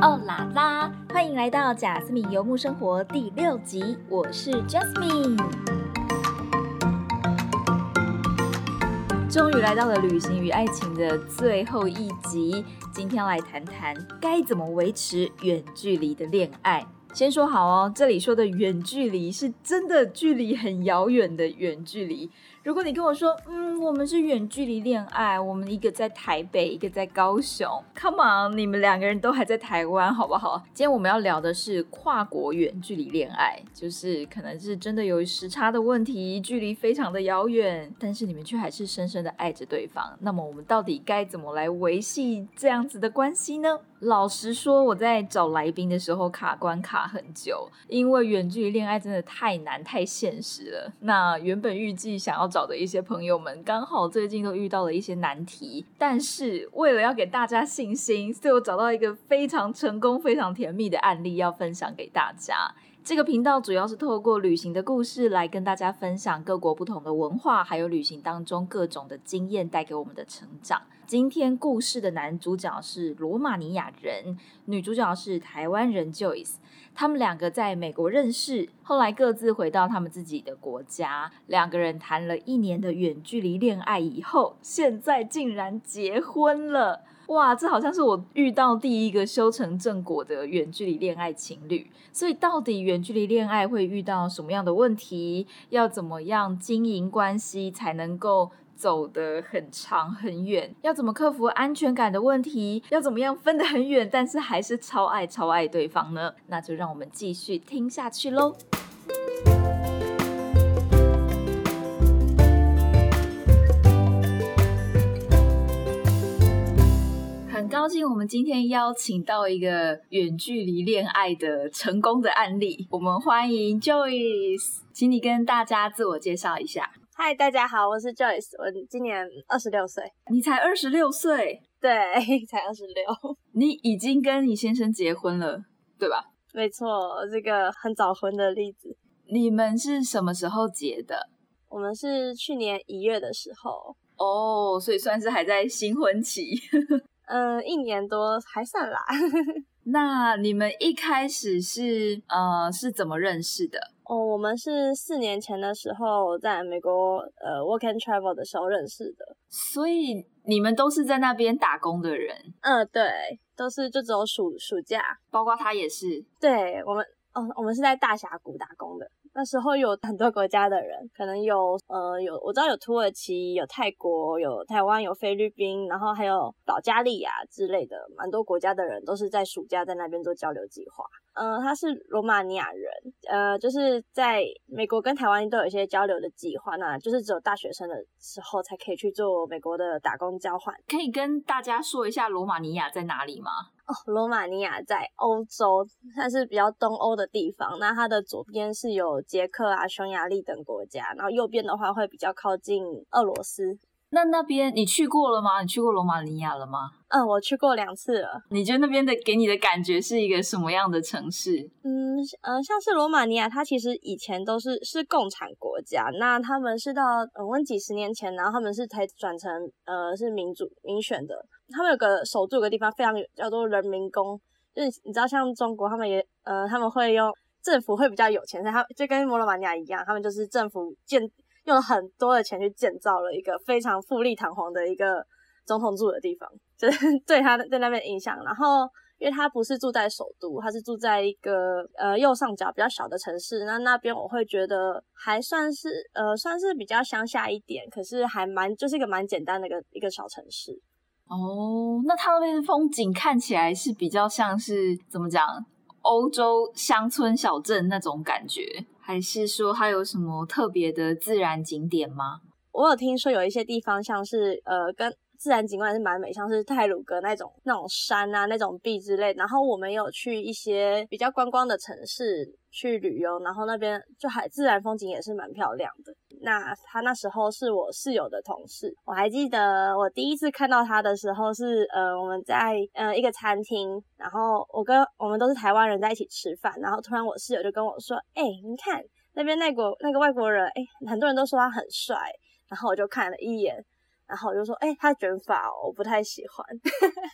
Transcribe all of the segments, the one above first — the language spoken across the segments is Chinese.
哦啦啦！欢迎来到贾斯敏游牧生活第六集，我是 Jasmine。终于来到了旅行与爱情的最后一集，今天来谈谈该怎么维持远距离的恋爱。先说好哦，这里说的远距离是真的距离很遥远的远距离。如果你跟我说，嗯，我们是远距离恋爱，我们一个在台北，一个在高雄，Come on，你们两个人都还在台湾，好不好？今天我们要聊的是跨国远距离恋爱，就是可能是真的有时差的问题，距离非常的遥远，但是你们却还是深深的爱着对方。那么我们到底该怎么来维系这样子的关系呢？老实说，我在找来宾的时候卡关卡很久，因为远距离恋爱真的太难太现实了。那原本预计想要找的一些朋友们，刚好最近都遇到了一些难题，但是为了要给大家信心，所以我找到一个非常成功、非常甜蜜的案例要分享给大家。这个频道主要是透过旅行的故事来跟大家分享各国不同的文化，还有旅行当中各种的经验带给我们的成长。今天故事的男主角是罗马尼亚人，女主角是台湾人 Joyce。他们两个在美国认识，后来各自回到他们自己的国家，两个人谈了一年的远距离恋爱以后，现在竟然结婚了。哇，这好像是我遇到第一个修成正果的远距离恋爱情侣。所以，到底远距离恋爱会遇到什么样的问题？要怎么样经营关系才能够走得很长很远？要怎么克服安全感的问题？要怎么样分得很远，但是还是超爱超爱对方呢？那就让我们继续听下去喽。很高兴我们今天邀请到一个远距离恋爱的成功的案例，我们欢迎 Joyce，请你跟大家自我介绍一下。嗨，大家好，我是 Joyce，我今年二十六岁。你才二十六岁，对，才二十六。你已经跟你先生结婚了，对吧？没错，这个很早婚的例子。你们是什么时候结的？我们是去年一月的时候。哦，所以算是还在新婚期。嗯，一年多还算啦。那你们一开始是呃是怎么认识的？哦，我们是四年前的时候在美国呃 work and travel 的时候认识的。所以你们都是在那边打工的人？嗯，对，都是就只有暑暑假，包括他也是。对我们，哦，我们是在大峡谷打工的。那时候有很多国家的人，可能有呃有我知道有土耳其、有泰国、有台湾、有菲律宾，然后还有保加利亚之类的，蛮多国家的人都是在暑假在那边做交流计划。嗯，他是罗马尼亚人，呃，就是在美国跟台湾都有一些交流的计划，那就是只有大学生的时候才可以去做美国的打工交换。可以跟大家说一下罗马尼亚在哪里吗？哦，罗马尼亚在欧洲，它是比较东欧的地方。那它的左边是有捷克啊、匈牙利等国家，然后右边的话会比较靠近俄罗斯。那那边你去过了吗？你去过罗马尼亚了吗？嗯，我去过两次了。你觉得那边的给你的感觉是一个什么样的城市？嗯呃，像是罗马尼亚，它其实以前都是是共产国家，那他们是到呃问几十年前，然后他们是才转成呃是民主民选的。他们有个首都有个地方非常叫做人民宫，就是你知道像中国他们也呃他们会用政府会比较有钱，所以他就跟罗马尼亚一样，他们就是政府建。用了很多的钱去建造了一个非常富丽堂皇的一个总统住的地方，就是 对他在那边印象。然后，因为他不是住在首都，他是住在一个呃右上角比较小的城市，那那边我会觉得还算是呃算是比较乡下一点，可是还蛮就是一个蛮简单的一个一个小城市。哦，那他那边的风景看起来是比较像是怎么讲？欧洲乡村小镇那种感觉，还是说它有什么特别的自然景点吗？我有听说有一些地方像是呃，跟自然景观是蛮美，像是泰鲁阁那种那种山啊、那种壁之类。然后我们有去一些比较观光的城市去旅游，然后那边就海自然风景也是蛮漂亮的。那他那时候是我室友的同事，我还记得我第一次看到他的时候是呃我们在呃一个餐厅，然后我跟我们都是台湾人在一起吃饭，然后突然我室友就跟我说，哎，你看那边那国那个外国人，哎，很多人都说他很帅，然后我就看了一眼，然后我就说，哎、他卷发，我不太喜欢。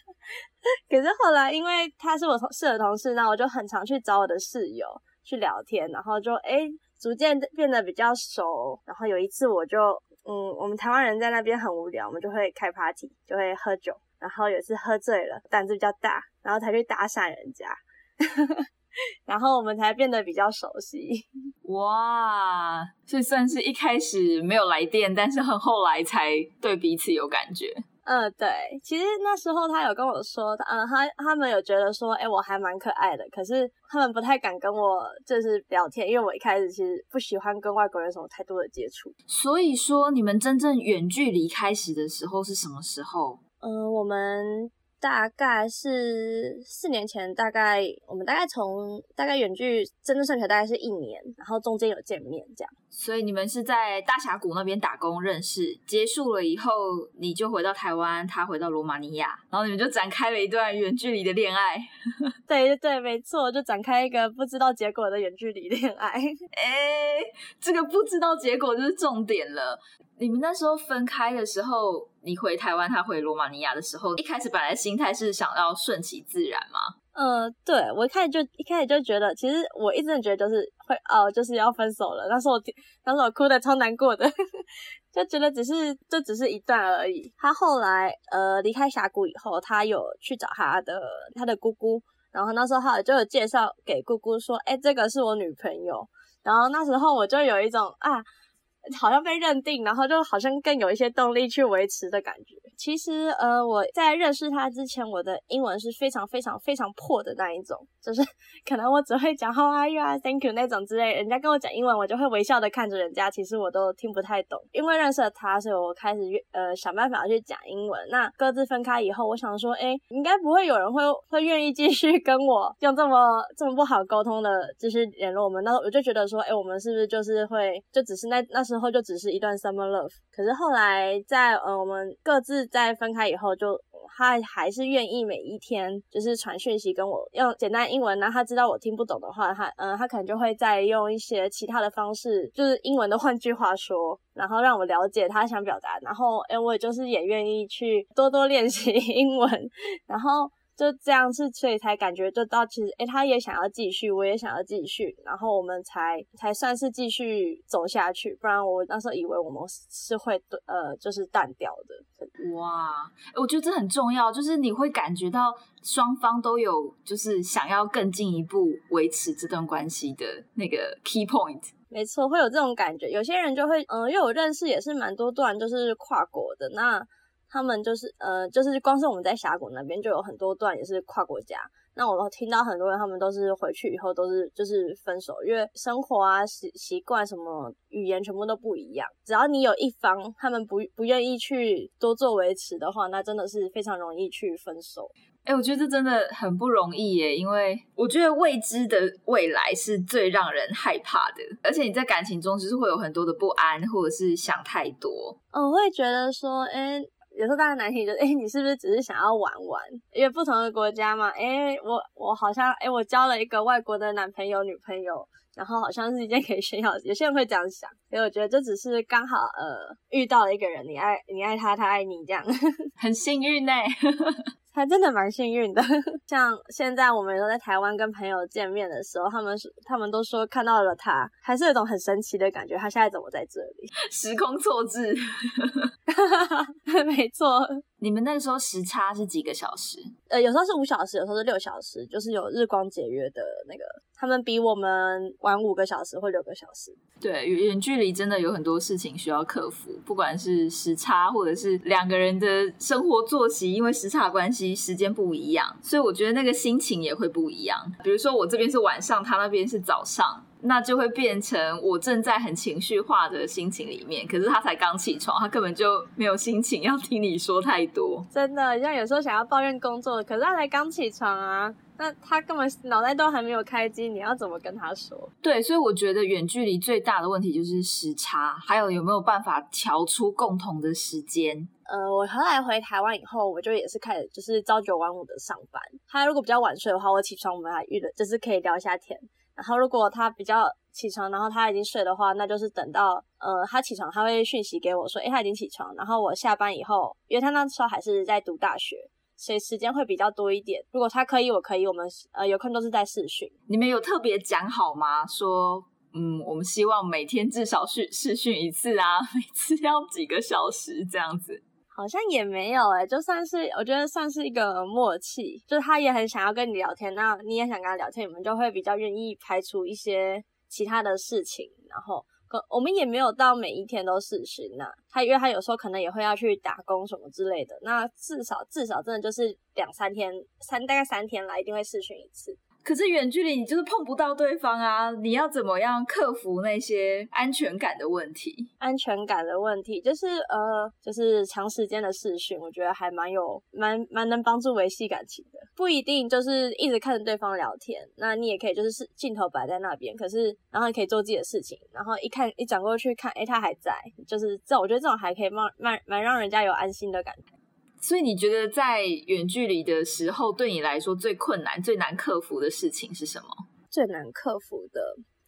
可是后来，因为他是我同室的同事，那我就很常去找我的室友去聊天，然后就哎、逐渐变得比较熟。然后有一次，我就嗯，我们台湾人在那边很无聊，我们就会开 party，就会喝酒。然后有一次喝醉了，胆子比较大，然后才去搭讪人家，然后我们才变得比较熟悉。哇，所以算是一开始没有来电，但是很后来才对彼此有感觉。嗯，对，其实那时候他有跟我说，嗯，他他们有觉得说，哎，我还蛮可爱的，可是他们不太敢跟我就是聊天，因为我一开始其实不喜欢跟外国人什么太多的接触。所以说，你们真正远距离开始的时候是什么时候？嗯，我们大概是四年前，大概我们大概从大概远距真正算起来大概是一年，然后中间有见面这样。所以你们是在大峡谷那边打工认识，结束了以后你就回到台湾，他回到罗马尼亚，然后你们就展开了一段远距离的恋爱。对对对，没错，就展开一个不知道结果的远距离恋爱。哎，这个不知道结果就是重点了。你们那时候分开的时候，你回台湾，他回罗马尼亚的时候，一开始本来心态是想要顺其自然嘛？嗯，对我一开始就一开始就觉得，其实我一直觉得就是会哦，就是要分手了。那时候我那时我哭的超难过的，就觉得只是这只是一段而已。他后来呃离开峡谷以后，他有去找他的他的姑姑，然后那时候他就有介绍给姑姑说，哎，这个是我女朋友。然后那时候我就有一种啊。好像被认定，然后就好像更有一些动力去维持的感觉。其实，呃，我在认识他之前，我的英文是非常非常非常破的那一种，就是 可能我只会讲 How are you 啊，Thank you 那种之类。人家跟我讲英文，我就会微笑的看着人家，其实我都听不太懂。因为认识了他，所以我开始呃想办法去讲英文。那各自分开以后，我想说，哎，应该不会有人会会愿意继续跟我用这么这么不好沟通的，就是联络我们。那我就觉得说，哎，我们是不是就是会就只是那那时候。之后就只是一段 summer love，可是后来在呃我们各自在分开以后，就他还是愿意每一天就是传讯息跟我用简单英文，然后他知道我听不懂的话，他嗯、他可能就会再用一些其他的方式，就是英文的换句话说，然后让我了解他想表达，然后哎我也就是也愿意去多多练习 英文，然后。就这样是，所以才感觉就到其实，诶，他也想要继续，我也想要继续，然后我们才才算是继续走下去，不然我那时候以为我们是会呃就是淡掉的。哇，我觉得这很重要，就是你会感觉到双方都有就是想要更进一步维持这段关系的那个 key point。没错，会有这种感觉。有些人就会，嗯、呃，因为我认识也是蛮多段就是跨国的那。他们就是呃，就是光是我们在峡谷那边就有很多段也是跨国家。那我听到很多人他们都是回去以后都是就是分手，因为生活啊习习惯什么语言全部都不一样。只要你有一方他们不不愿意去多做维持的话，那真的是非常容易去分手。哎、欸，我觉得这真的很不容易耶，因为我觉得未知的未来是最让人害怕的，而且你在感情中就是会有很多的不安，或者是想太多。嗯，我会觉得说，哎、欸。有时候大家难题就是，哎、你是不是只是想要玩玩？因为不同的国家嘛，哎、我我好像，哎、我交了一个外国的男朋友、女朋友，然后好像是一件可以炫耀。有些人会这样想，所以我觉得这只是刚好，呃，遇到了一个人，你爱你爱他，他爱你，这样 很幸运呢。还真的蛮幸运的。像现在我们都在台湾跟朋友见面的时候，他们他们都说看到了他，还是有种很神奇的感觉。他现在怎么在这里？时空错置。没错。你们那时候时差是几个小时？呃，有时候是五小时，有时候是六小时，就是有日光节约的那个。他们比我们晚五个小时或六个小时。对，远距离真的有很多事情需要克服，不管是时差，或者是两个人的生活作息，因为时差关系，时间不一样，所以我觉得那个心情也会不一样。比如说我这边是晚上，他那边是早上。那就会变成我正在很情绪化的心情里面，可是他才刚起床，他根本就没有心情要听你说太多。真的，像有时候想要抱怨工作，可是他才刚起床啊，那他根本脑袋都还没有开机，你要怎么跟他说？对，所以我觉得远距离最大的问题就是时差，还有有没有办法调出共同的时间。呃，我后来回台湾以后，我就也是开始就是朝九晚五的上班。他如果比较晚睡的话，我起床我们还遇了，就是可以聊一下天。然后如果他比较起床，然后他已经睡的话，那就是等到呃他起床，他会讯息给我说，诶，他已经起床。然后我下班以后，因为他那时候还是在读大学，所以时间会比较多一点。如果他可以，我可以，我们呃有空都是在试训。你们有特别讲好吗？说嗯，我们希望每天至少去试训一次啊，每次要几个小时这样子。好像也没有哎，就算是我觉得算是一个默契，就是他也很想要跟你聊天，那你也想跟他聊天，你们就会比较愿意排除一些其他的事情，然后可我们也没有到每一天都试训呐。他因为他有时候可能也会要去打工什么之类的，那至少至少真的就是两三天，三大概三天来一定会试训一次。可是远距离你就是碰不到对方啊！你要怎么样克服那些安全感的问题？安全感的问题就是呃，就是长时间的视讯，我觉得还蛮有蛮蛮能帮助维系感情的。不一定就是一直看着对方聊天，那你也可以就是是镜头摆在那边，可是然后你可以做自己的事情，然后一看一转过去看，哎，他还在，就是这我觉得这种还可以蛮蛮蛮让人家有安心的感觉。所以你觉得在远距离的时候，对你来说最困难、最难克服的事情是什么？最难克服的，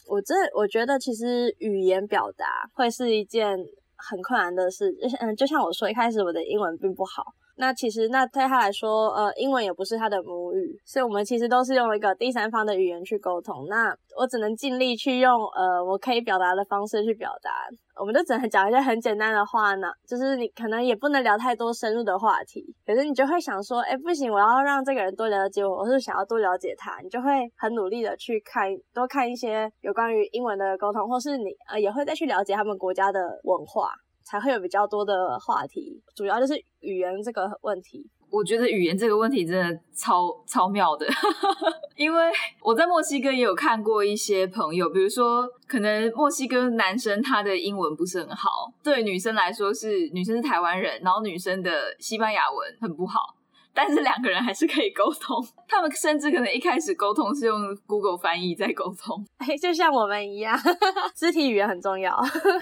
我这我觉得其实语言表达会是一件很困难的事。嗯，就像我说，一开始我的英文并不好。那其实，那对他来说，呃，英文也不是他的母语，所以我们其实都是用一个第三方的语言去沟通。那我只能尽力去用，呃，我可以表达的方式去表达。我们就只能讲一些很简单的话呢，就是你可能也不能聊太多深入的话题。可是你就会想说，哎，不行，我要让这个人多了解我，我是想要多了解他，你就会很努力的去看，多看一些有关于英文的沟通，或是你呃也会再去了解他们国家的文化。才会有比较多的话题，主要就是语言这个问题。我觉得语言这个问题真的超超妙的，因为我在墨西哥也有看过一些朋友，比如说可能墨西哥男生他的英文不是很好，对女生来说是女生是台湾人，然后女生的西班牙文很不好。但是两个人还是可以沟通，他们甚至可能一开始沟通是用 Google 翻译在沟通，哎，就像我们一样，肢体语言很重要，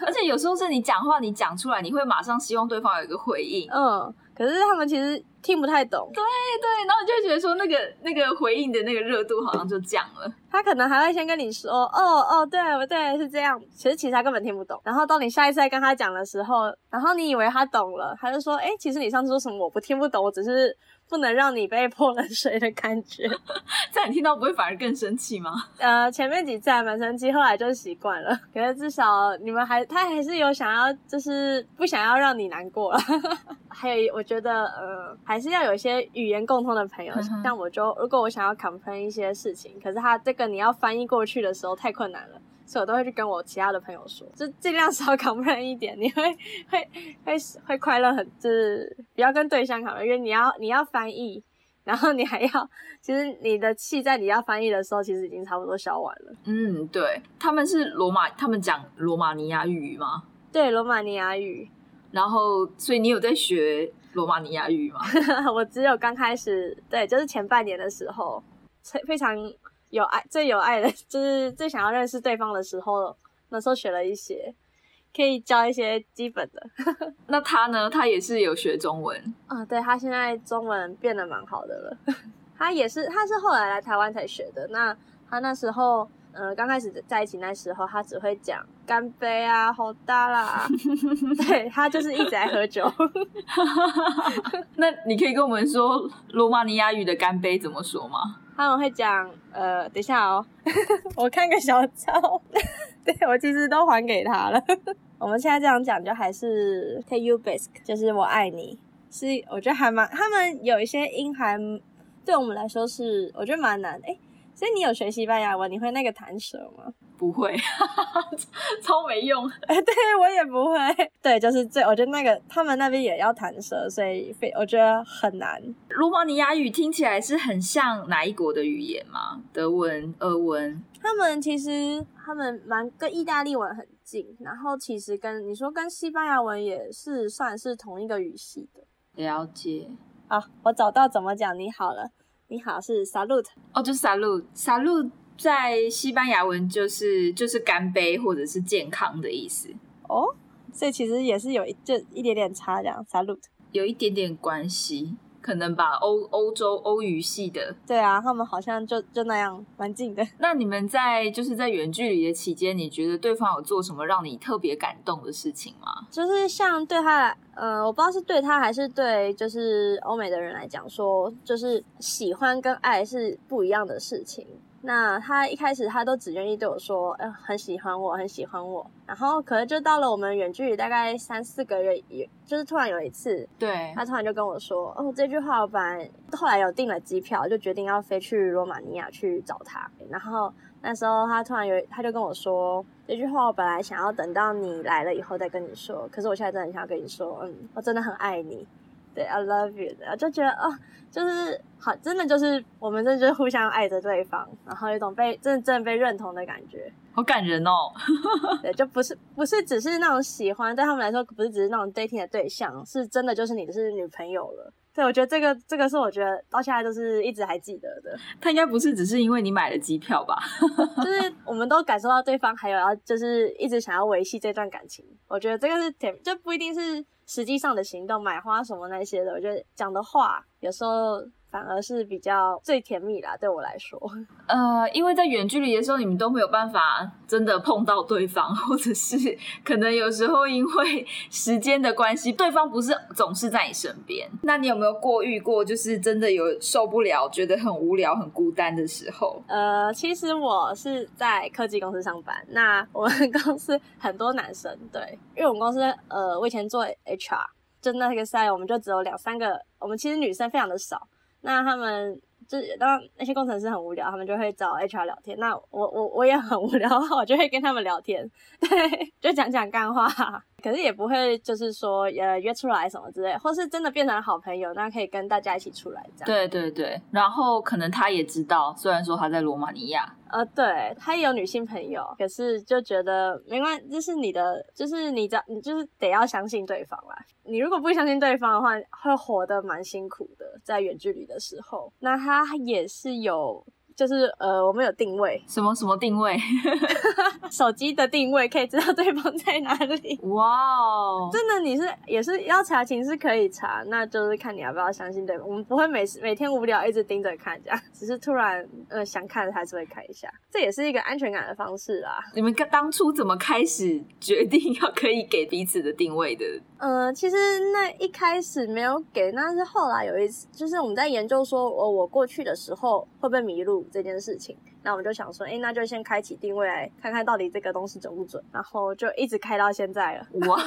而且有时候是你讲话，你讲出来，你会马上希望对方有一个回应，嗯，可是他们其实听不太懂，对对，然后你就觉得说那个那个回应的那个热度好像就降了，他可能还会先跟你说，哦哦，对对是这样，其实其实他根本听不懂，然后到你下一次再跟他讲的时候，然后你以为他懂了，他就说，哎，其实你上次说什么我不听不懂，我只是。不能让你被泼冷水的感觉，这样你听到不会反而更生气吗？呃，前面几次还蛮生气，后来就习惯了。可是至少你们还，他还是有想要，就是不想要让你难过了。还有，我觉得呃，还是要有一些语言共通的朋友。像我就，如果我想要 complain 一些事情，可是他这个你要翻译过去的时候太困难了。所以我都会去跟我其他的朋友说，就尽量少考不认一点，你会会会会快乐很，就是不要跟对象考因为你要你要翻译，然后你还要，其实你的气在你要翻译的时候，其实已经差不多消完了。嗯，对，他们是罗马，他们讲罗马尼亚语吗？对，罗马尼亚语。然后，所以你有在学罗马尼亚语吗？我只有刚开始，对，就是前半年的时候，非常。有爱最有爱的，就是最想要认识对方的时候，那时候学了一些，可以教一些基本的。那他呢？他也是有学中文啊？对他现在中文变得蛮好的了。他也是，他是后来来台湾才学的。那他那时候，嗯，刚开始在一起那时候，他只会讲干杯啊，好大啦。对他就是一直在喝酒。那你可以跟我们说罗马尼亚语的干杯怎么说吗？他们会讲，呃，等一下哦，我看个小抄，对我其实都还给他了。我们现在这样讲，就还是 take you back，就是我爱你，是我觉得还蛮，他们有一些音还对我们来说是，我觉得蛮难。哎，所以你有学西班牙文，你会那个弹舌吗？不会，超没用。哎，对我也不会。对，就是这，我觉得那个他们那边也要弹舌，所以非我觉得很难。罗马尼亚语听起来是很像哪一国的语言吗？德文、俄文？他们其实他们蛮跟意大利文很近，然后其实跟你说跟西班牙文也是算是同一个语系的。了解。好，我找到怎么讲你好了。你好是 salute，哦，就是 salute，salute。在西班牙文就是就是干杯或者是健康的意思哦，所以其实也是有一就一点点差这样，salute 有一点点关系。可能吧，欧欧洲欧语系的。对啊，他们好像就就那样蛮近的。那你们在就是在远距离的期间，你觉得对方有做什么让你特别感动的事情吗？就是像对他，呃，我不知道是对他还是对就是欧美的人来讲，说就是喜欢跟爱是不一样的事情。那他一开始他都只愿意对我说，呃，很喜欢我，很喜欢我。然后可能就到了我们远距离大概三四个月，也就是突然有一次，对他突然就跟我说，哦，这句话我本来后来有订了机票，就决定要飞去罗马尼亚去找他。然后那时候他突然有，他就跟我说，这句话我本来想要等到你来了以后再跟你说，可是我现在真的很想跟你说，嗯，我真的很爱你。对，I love you，就觉得哦，就是好，真的就是我们真的就是互相爱着对方，然后有一种被真的真的被认同的感觉，好感人哦。对，就不是不是只是那种喜欢，对他们来说不是只是那种 dating 的对象，是真的就是你的是女朋友了。对，我觉得这个这个是我觉得到现在都是一直还记得的。他应该不是只是因为你买了机票吧？就是我们都感受到对方还有要就是一直想要维系这段感情。我觉得这个是甜，就不一定是。实际上的行动，买花什么那些的，我觉得讲的话有时候。反而是比较最甜蜜啦，对我来说。呃，因为在远距离的时候，你们都没有办法真的碰到对方，或者是可能有时候因为时间的关系，对方不是总是在你身边。那你有没有过遇过，就是真的有受不了，觉得很无聊、很孤单的时候？呃，其实我是在科技公司上班，那我们公司很多男生，对，因为我们公司呃，我以前做 HR，就那个赛，我们就只有两三个，我们其实女生非常的少。那他们就当那些工程师很无聊，他们就会找 HR 聊天。那我我我也很无聊，我就会跟他们聊天，对，就讲讲干话。可是也不会就是说呃约出来什么之类，或是真的变成好朋友，那可以跟大家一起出来这样。对对对，然后可能他也知道，虽然说他在罗马尼亚，呃，对他也有女性朋友，可是就觉得没关系，这是你的，就是你的，你就是得要相信对方啦。你如果不相信对方的话，会活得蛮辛苦的，在远距离的时候。那他也是有。就是呃，我们有定位，什么什么定位，手机的定位可以知道对方在哪里。哇哦，真的，你是也是要查情是可以查，那就是看你要不要相信对方。我们不会每每天无聊一直盯着看这样，只是突然呃想看还是会看一下，这也是一个安全感的方式啊。你们当初怎么开始决定要可以给彼此的定位的？呃，其实那一开始没有给，那是后来有一次，就是我们在研究说，我我过去的时候会不会迷路这件事情，那我们就想说，哎，那就先开启定位来看看到底这个东西准不准，然后就一直开到现在了。哇，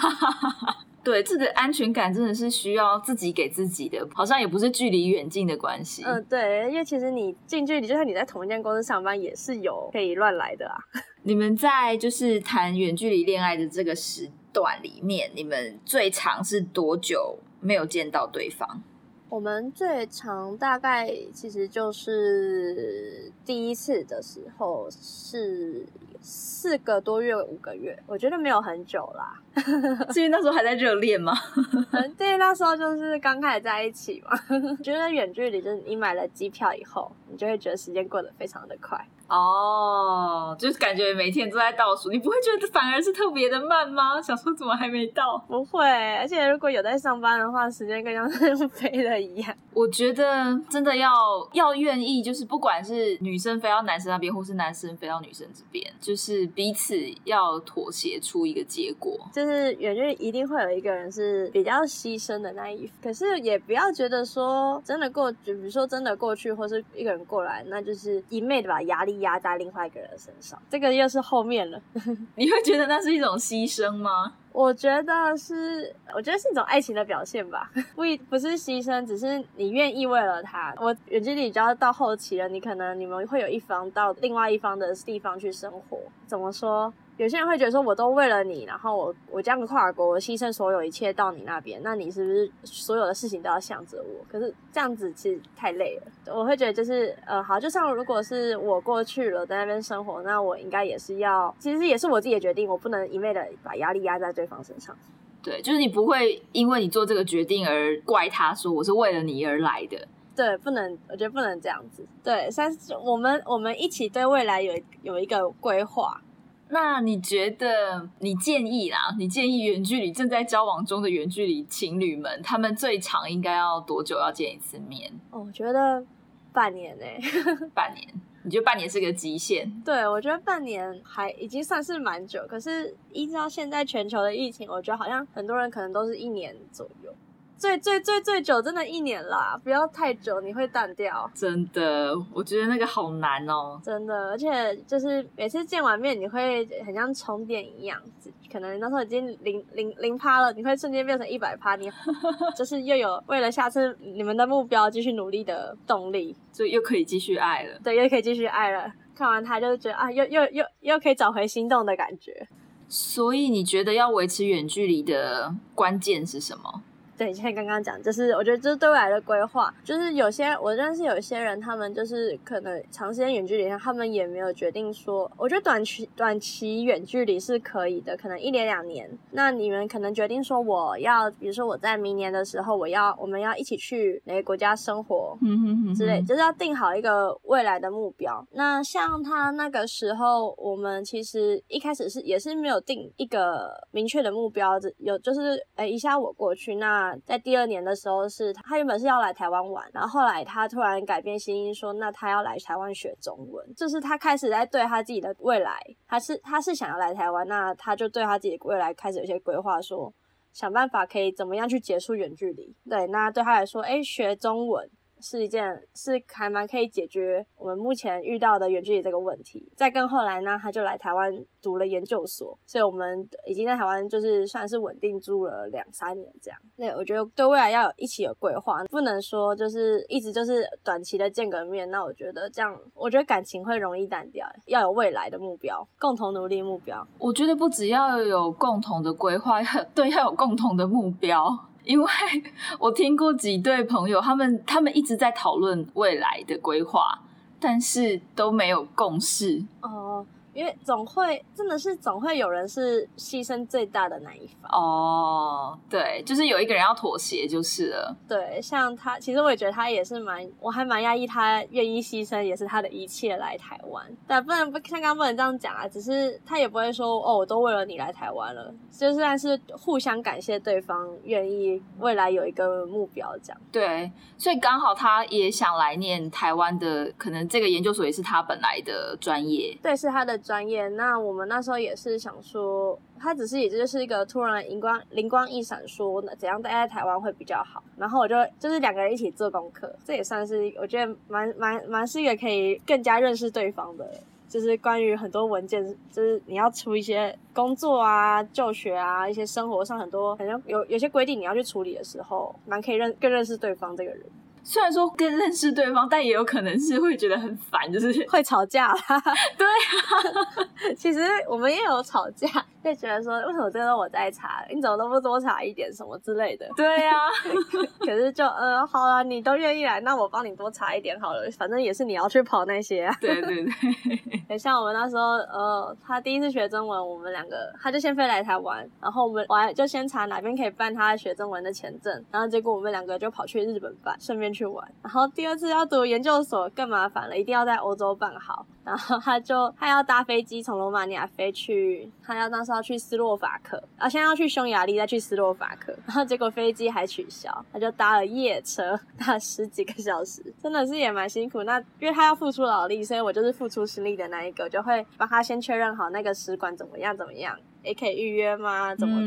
对，这个安全感真的是需要自己给自己的，好像也不是距离远近的关系。嗯，对，因为其实你近距离，就算你在同一间公司上班，也是有可以乱来的啊。你们在就是谈远距离恋爱的这个时。段里面，你们最长是多久没有见到对方？我们最长大概其实就是第一次的时候是四个多月五个月，我觉得没有很久啦。是因为那时候还在热恋吗？对，那时候就是刚开始在一起嘛。觉得远距离就是你买了机票以后，你就会觉得时间过得非常的快。哦，就是感觉每天都在倒数，你不会觉得反而是特别的慢吗？想说怎么还没到？不会，而且如果有在上班的话，时间更像是飞的一样。我觉得真的要要愿意，就是不管是女生飞到男生那边，或是男生飞到女生这边，就是彼此要妥协出一个结果。就是远距一定会有一个人是比较牺牲的那一，可是也不要觉得说真的过，就比如说真的过去，或是一个人过来，那就是一昧的把压力。压在另外一个人身上，这个又是后面了。你会觉得那是一种牺牲吗？我觉得是，我觉得是一种爱情的表现吧。不一不是牺牲，只是你愿意为了他。我远距离只要到后期了，你可能你们会有一方到另外一方的地方去生活。怎么说？有些人会觉得说，我都为了你，然后我我这样跨国，我牺牲所有一切到你那边，那你是不是所有的事情都要向着我？可是这样子其实太累了。我会觉得就是，呃，好，就像如果是我过去了在那边生活，那我应该也是要，其实也是我自己的决定，我不能一味的把压力压在对方身上。对，就是你不会因为你做这个决定而怪他说我是为了你而来的。对，不能，我觉得不能这样子。对，三，我们我们一起对未来有有一个规划。那你觉得，你建议啦？你建议远距离正在交往中的远距离情侣们，他们最长应该要多久要见一次面？哦，我觉得半年呢、半年？你觉得半年是个极限？对，我觉得半年还已经算是蛮久，可是依照现在全球的疫情，我觉得好像很多人可能都是一年左右。最最最最久真的一年啦，不要太久，你会淡掉。真的，我觉得那个好难哦。真的，而且就是每次见完面，你会很像充电一样，可能那时候已经零零零趴了，你会瞬间变成一百趴，你 就是又有为了下次你们的目标继续努力的动力，所以又可以继续爱了。对，又可以继续爱了。看完他，就是觉得啊，又又又又可以找回心动的感觉。所以你觉得要维持远距离的关键是什么？对，像刚刚讲，就是我觉得这是对未来的规划。就是有些我认识有些人，他们就是可能长时间远距离，他们也没有决定说，我觉得短期短期远距离是可以的，可能一年两年。那你们可能决定说，我要，比如说我在明年的时候，我要我们要一起去哪个国家生活，嗯哼哼之类，就是要定好一个未来的目标。那像他那个时候，我们其实一开始是也是没有定一个明确的目标，有就是诶，一下我过去那。在第二年的时候，是他原本是要来台湾玩，然后后来他突然改变心意，说那他要来台湾学中文，就是他开始在对他自己的未来，他是他是想要来台湾，那他就对他自己的未来开始有些规划，说想办法可以怎么样去结束远距离。对，那对他来说，哎，学中文。是一件是还蛮可以解决我们目前遇到的远距离这个问题。再更后来呢，他就来台湾读了研究所，所以我们已经在台湾就是算是稳定住了两三年这样。那我觉得对未来要有一起有规划，不能说就是一直就是短期的见个面。那我觉得这样，我觉得感情会容易淡掉。要有未来的目标，共同努力目标。我觉得不只要有共同的规划，对，要有共同的目标。因为 我听过几对朋友，他们他们一直在讨论未来的规划，但是都没有共识。哦，因为总会真的是总会有人是牺牲最大的那一方。哦，对，就是有一个人要妥协就是了。对，像他，其实我也觉得他也是蛮，我还蛮压抑，他愿意牺牲也是他的一切来台湾。但不能不像刚刚不能这样讲啊，只是他也不会说哦，我都为了你来台湾了，就算是互相感谢对方愿意未来有一个目标这样。对，所以刚好他也想来念台湾的，可能这个研究所也是他本来的专业。对，是他的专业。那我们那时候也是想说。他只是也就是一个突然灵光灵光一闪，说那怎样待在台湾会比较好。然后我就就是两个人一起做功课，这也算是我觉得蛮蛮蛮是一个可以更加认识对方的，就是关于很多文件，就是你要出一些工作啊、就学啊、一些生活上很多好像有有些规定你要去处理的时候，蛮可以认更认识对方这个人。虽然说更认识对方，但也有可能是会觉得很烦，就是会吵架。对啊，其实我们也有吵架，就觉得说为什么这个我在查，你怎么都不多查一点什么之类的。对呀，可是就呃好了，你都愿意来，那我帮你多查一点好了，反正也是你要去跑那些啊。对对 对，像我们那时候呃，他第一次学中文，我们两个他就先飞来台湾，然后我们玩就先查哪边可以办他学中文的签证，然后结果我们两个就跑去日本办，顺便。去玩，然后第二次要读研究所更麻烦了，一定要在欧洲办好。然后他就他要搭飞机从罗马尼亚飞去，他要当时要去斯洛伐克，啊，先要去匈牙利，再去斯洛伐克。然后结果飞机还取消，他就搭了夜车，搭了十几个小时，真的是也蛮辛苦。那因为他要付出劳力，所以我就是付出心力的那一个，就会帮他先确认好那个使馆怎么样怎么样。也可以预约吗？怎么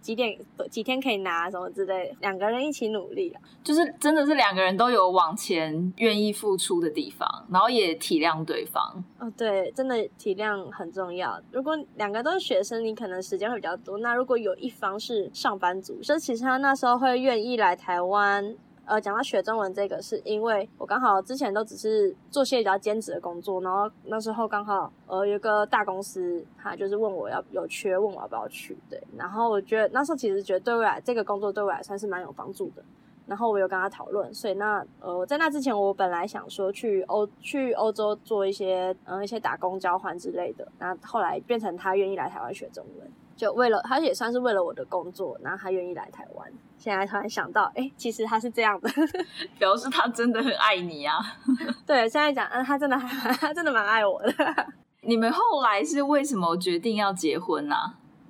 几点几天可以拿什么之类？两个人一起努力啊就是真的是两个人都有往前愿意付出的地方，然后也体谅对方。哦，对，真的体谅很重要。如果两个都是学生，你可能时间会比较多。那如果有一方是上班族，所以其实他那时候会愿意来台湾。呃，讲到学中文这个，是因为我刚好之前都只是做些比较兼职的工作，然后那时候刚好呃有个大公司，他就是问我要有缺，问我要不要去，对，然后我觉得那时候其实觉得对未来这个工作对我来算是蛮有帮助的，然后我有跟他讨论，所以那呃在那之前我本来想说去欧去欧洲做一些嗯一些打工交换之类的，那后来变成他愿意来台湾学中文。就为了他也算是为了我的工作，然后他愿意来台湾。现在突然想到，哎，其实他是这样的，表示他真的很爱你啊。对，现在讲，嗯，他真的还他真的蛮爱我的。你们后来是为什么决定要结婚呢？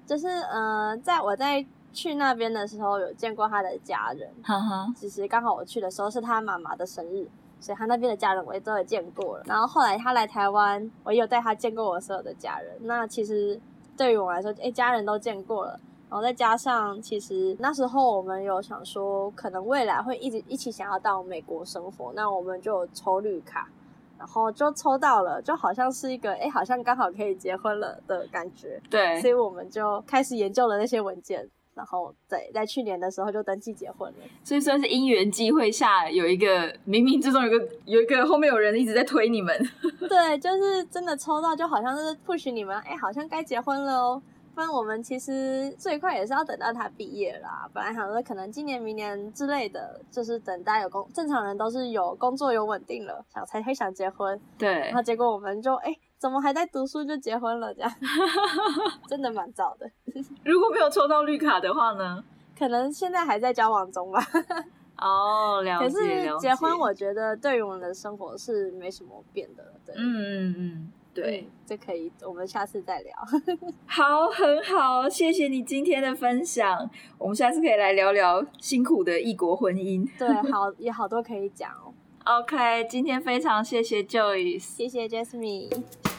就是呃，在我在去那边的时候有见过他的家人，哈哈，其实刚好我去的时候是他妈妈的生日，所以他那边的家人我也都有见过了。然后后来他来台湾，我也有带他见过我所有的家人。那其实对于我来说，哎，家人都见过了，然后再加上其实那时候我们有想说，可能未来会一直一起想要到美国生活，那我们就抽绿卡。然后就抽到了，就好像是一个哎，好像刚好可以结婚了的感觉。对，所以我们就开始研究了那些文件，然后对，在去年的时候就登记结婚了。所以算是因缘际会下，有一个冥冥之中有个有一个后面有人一直在推你们。对，就是真的抽到，就好像是 push 你们，哎，好像该结婚了哦。不然我们其实最快也是要等到他毕业啦。本来想说可能今年、明年之类的，就是等大家有工，正常人都是有工作有稳定了，想才会想结婚。对。然后结果我们就哎，怎么还在读书就结婚了？这样，真的蛮早的。如果没有抽到绿卡的话呢？可能现在还在交往中吧。哦，了解。可是结婚，我觉得对于我们的生活是没什么变的。对。嗯嗯嗯。对，这可以，我们下次再聊。好，很好，谢谢你今天的分享。我们下次可以来聊聊辛苦的异国婚姻。对，好，也好多可以讲哦。OK，今天非常谢谢 Joyce，谢谢 Jasmine。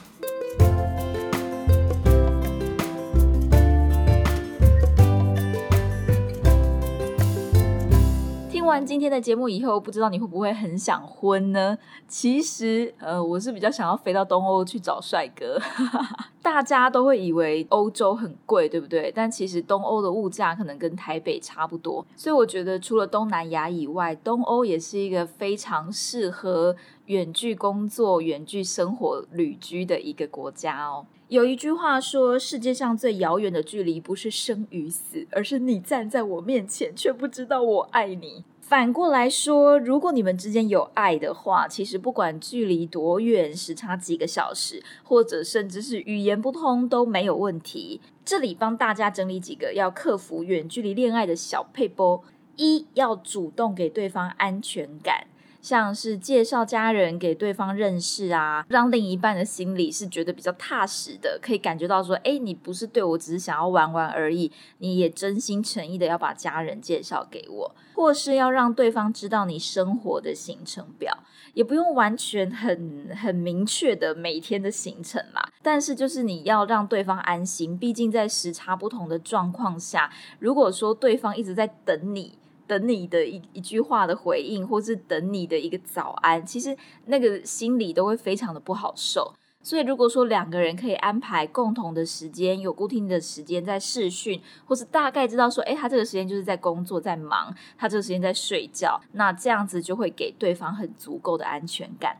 听完今天的节目以后，不知道你会不会很想婚呢？其实，呃，我是比较想要飞到东欧去找帅哥。大家都会以为欧洲很贵，对不对？但其实东欧的物价可能跟台北差不多。所以我觉得，除了东南亚以外，东欧也是一个非常适合远距工作、远距生活、旅居的一个国家哦。有一句话说：“世界上最遥远的距离，不是生与死，而是你站在我面前，却不知道我爱你。”反过来说，如果你们之间有爱的话，其实不管距离多远，时差几个小时，或者甚至是语言不通都没有问题。这里帮大家整理几个要克服远距离恋爱的小配波：一要主动给对方安全感。像是介绍家人给对方认识啊，让另一半的心里是觉得比较踏实的，可以感觉到说，哎，你不是对我只是想要玩玩而已，你也真心诚意的要把家人介绍给我，或是要让对方知道你生活的行程表，也不用完全很很明确的每天的行程啦，但是就是你要让对方安心，毕竟在时差不同的状况下，如果说对方一直在等你。等你的一一句话的回应，或是等你的一个早安，其实那个心里都会非常的不好受。所以，如果说两个人可以安排共同的时间，有固定的时间在视讯，或是大概知道说，哎，他这个时间就是在工作，在忙，他这个时间在睡觉，那这样子就会给对方很足够的安全感。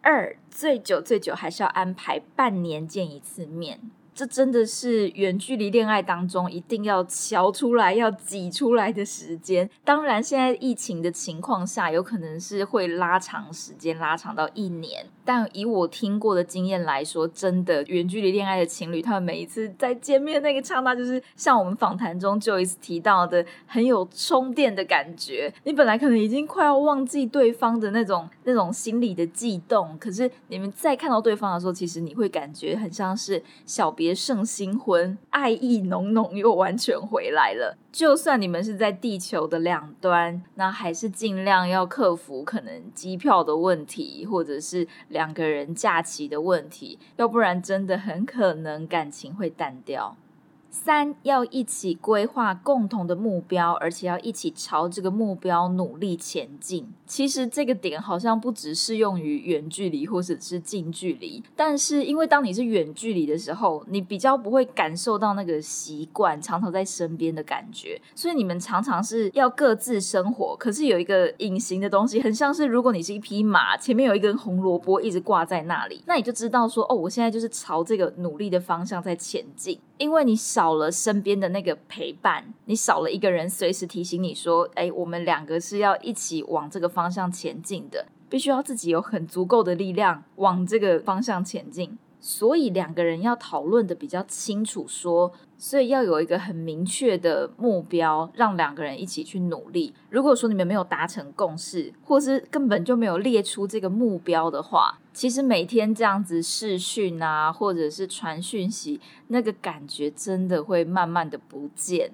二，最久最久还是要安排半年见一次面。这真的是远距离恋爱当中一定要敲出来、要挤出来的时间。当然，现在疫情的情况下，有可能是会拉长时间，拉长到一年。但以我听过的经验来说，真的远距离恋爱的情侣，他们每一次在见面那个刹那，就是像我们访谈中就一次提到的，很有充电的感觉。你本来可能已经快要忘记对方的那种那种心理的悸动，可是你们再看到对方的时候，其实你会感觉很像是小别。别胜新婚，爱意浓浓又完全回来了。就算你们是在地球的两端，那还是尽量要克服可能机票的问题，或者是两个人假期的问题，要不然真的很可能感情会淡掉。三要一起规划共同的目标，而且要一起朝这个目标努力前进。其实这个点好像不只适用于远距离或者是近距离，但是因为当你是远距离的时候，你比较不会感受到那个习惯常常在身边的感觉，所以你们常常是要各自生活。可是有一个隐形的东西，很像是如果你是一匹马，前面有一根红萝卜一直挂在那里，那你就知道说，哦，我现在就是朝这个努力的方向在前进。因为你少了身边的那个陪伴，你少了一个人随时提醒你说：“哎，我们两个是要一起往这个方向前进的，必须要自己有很足够的力量往这个方向前进。”所以两个人要讨论的比较清楚，说，所以要有一个很明确的目标，让两个人一起去努力。如果说你们没有达成共识，或是根本就没有列出这个目标的话，其实每天这样子视讯啊，或者是传讯息，那个感觉真的会慢慢的不见。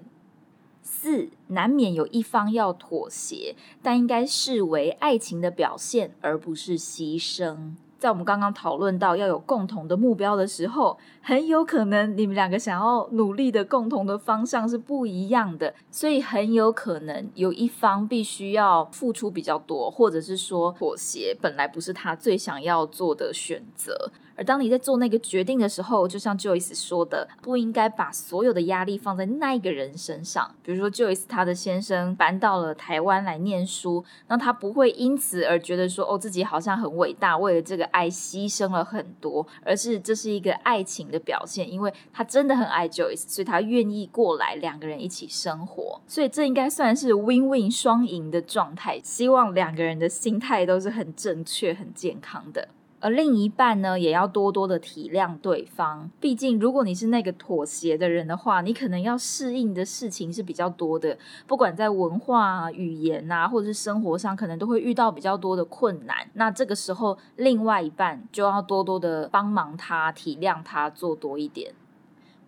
四，难免有一方要妥协，但应该视为爱情的表现，而不是牺牲。在我们刚刚讨论到要有共同的目标的时候，很有可能你们两个想要努力的共同的方向是不一样的，所以很有可能有一方必须要付出比较多，或者是说妥协，本来不是他最想要做的选择。而当你在做那个决定的时候，就像 Joyce 说的，不应该把所有的压力放在那一个人身上。比如说 Joyce 她的先生搬到了台湾来念书，那他不会因此而觉得说哦自己好像很伟大，为了这个爱牺牲了很多，而是这是一个爱情的表现，因为他真的很爱 Joyce，所以他愿意过来两个人一起生活。所以这应该算是 win-win 双赢的状态。希望两个人的心态都是很正确、很健康的。而另一半呢，也要多多的体谅对方。毕竟，如果你是那个妥协的人的话，你可能要适应的事情是比较多的。不管在文化、语言啊，或者是生活上，可能都会遇到比较多的困难。那这个时候，另外一半就要多多的帮忙他，体谅他，做多一点。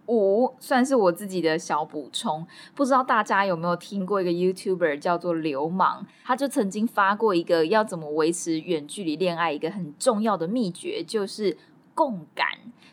五算是我自己的小补充，不知道大家有没有听过一个 YouTuber 叫做流氓，他就曾经发过一个要怎么维持远距离恋爱一个很重要的秘诀，就是共感，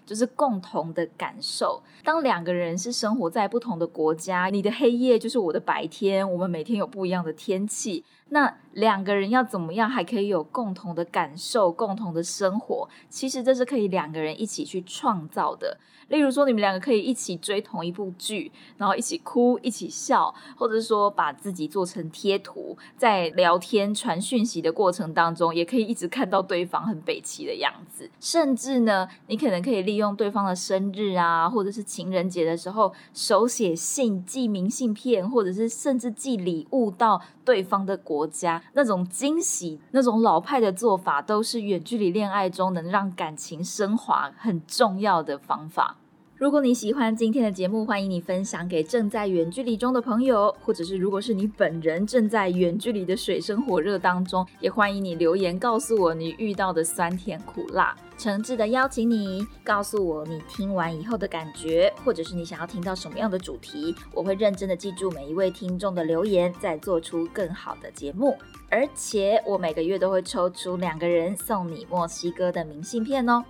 就是共同的感受。当两个人是生活在不同的国家，你的黑夜就是我的白天，我们每天有不一样的天气。那两个人要怎么样还可以有共同的感受、共同的生活？其实这是可以两个人一起去创造的。例如说，你们两个可以一起追同一部剧，然后一起哭、一起笑，或者说把自己做成贴图，在聊天、传讯息的过程当中，也可以一直看到对方很北齐的样子。甚至呢，你可能可以利用对方的生日啊，或者是情人节的时候，手写信、寄明信片，或者是甚至寄礼物到对方的国国家，那种惊喜、那种老派的做法，都是远距离恋爱中能让感情升华很重要的方法。如果你喜欢今天的节目，欢迎你分享给正在远距离中的朋友，或者是如果是你本人正在远距离的水深火热当中，也欢迎你留言告诉我你遇到的酸甜苦辣。诚挚的邀请你告诉我你听完以后的感觉，或者是你想要听到什么样的主题，我会认真的记住每一位听众的留言，再做出更好的节目。而且我每个月都会抽出两个人送你墨西哥的明信片哦。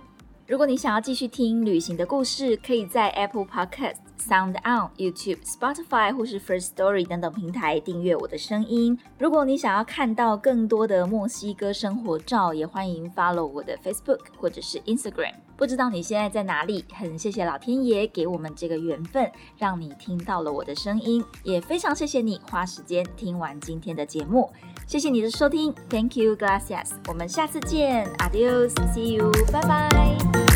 如果你想要继续听旅行的故事，可以在 Apple Podcast、Sound On、YouTube、Spotify 或是 First Story 等等平台订阅我的声音。如果你想要看到更多的墨西哥生活照，也欢迎 follow 我的 Facebook 或者是 Instagram。不知道你现在在哪里？很谢谢老天爷给我们这个缘分，让你听到了我的声音，也非常谢谢你花时间听完今天的节目。谢谢你的收听，Thank you, gracias。我们下次见，Adios，See you，拜拜。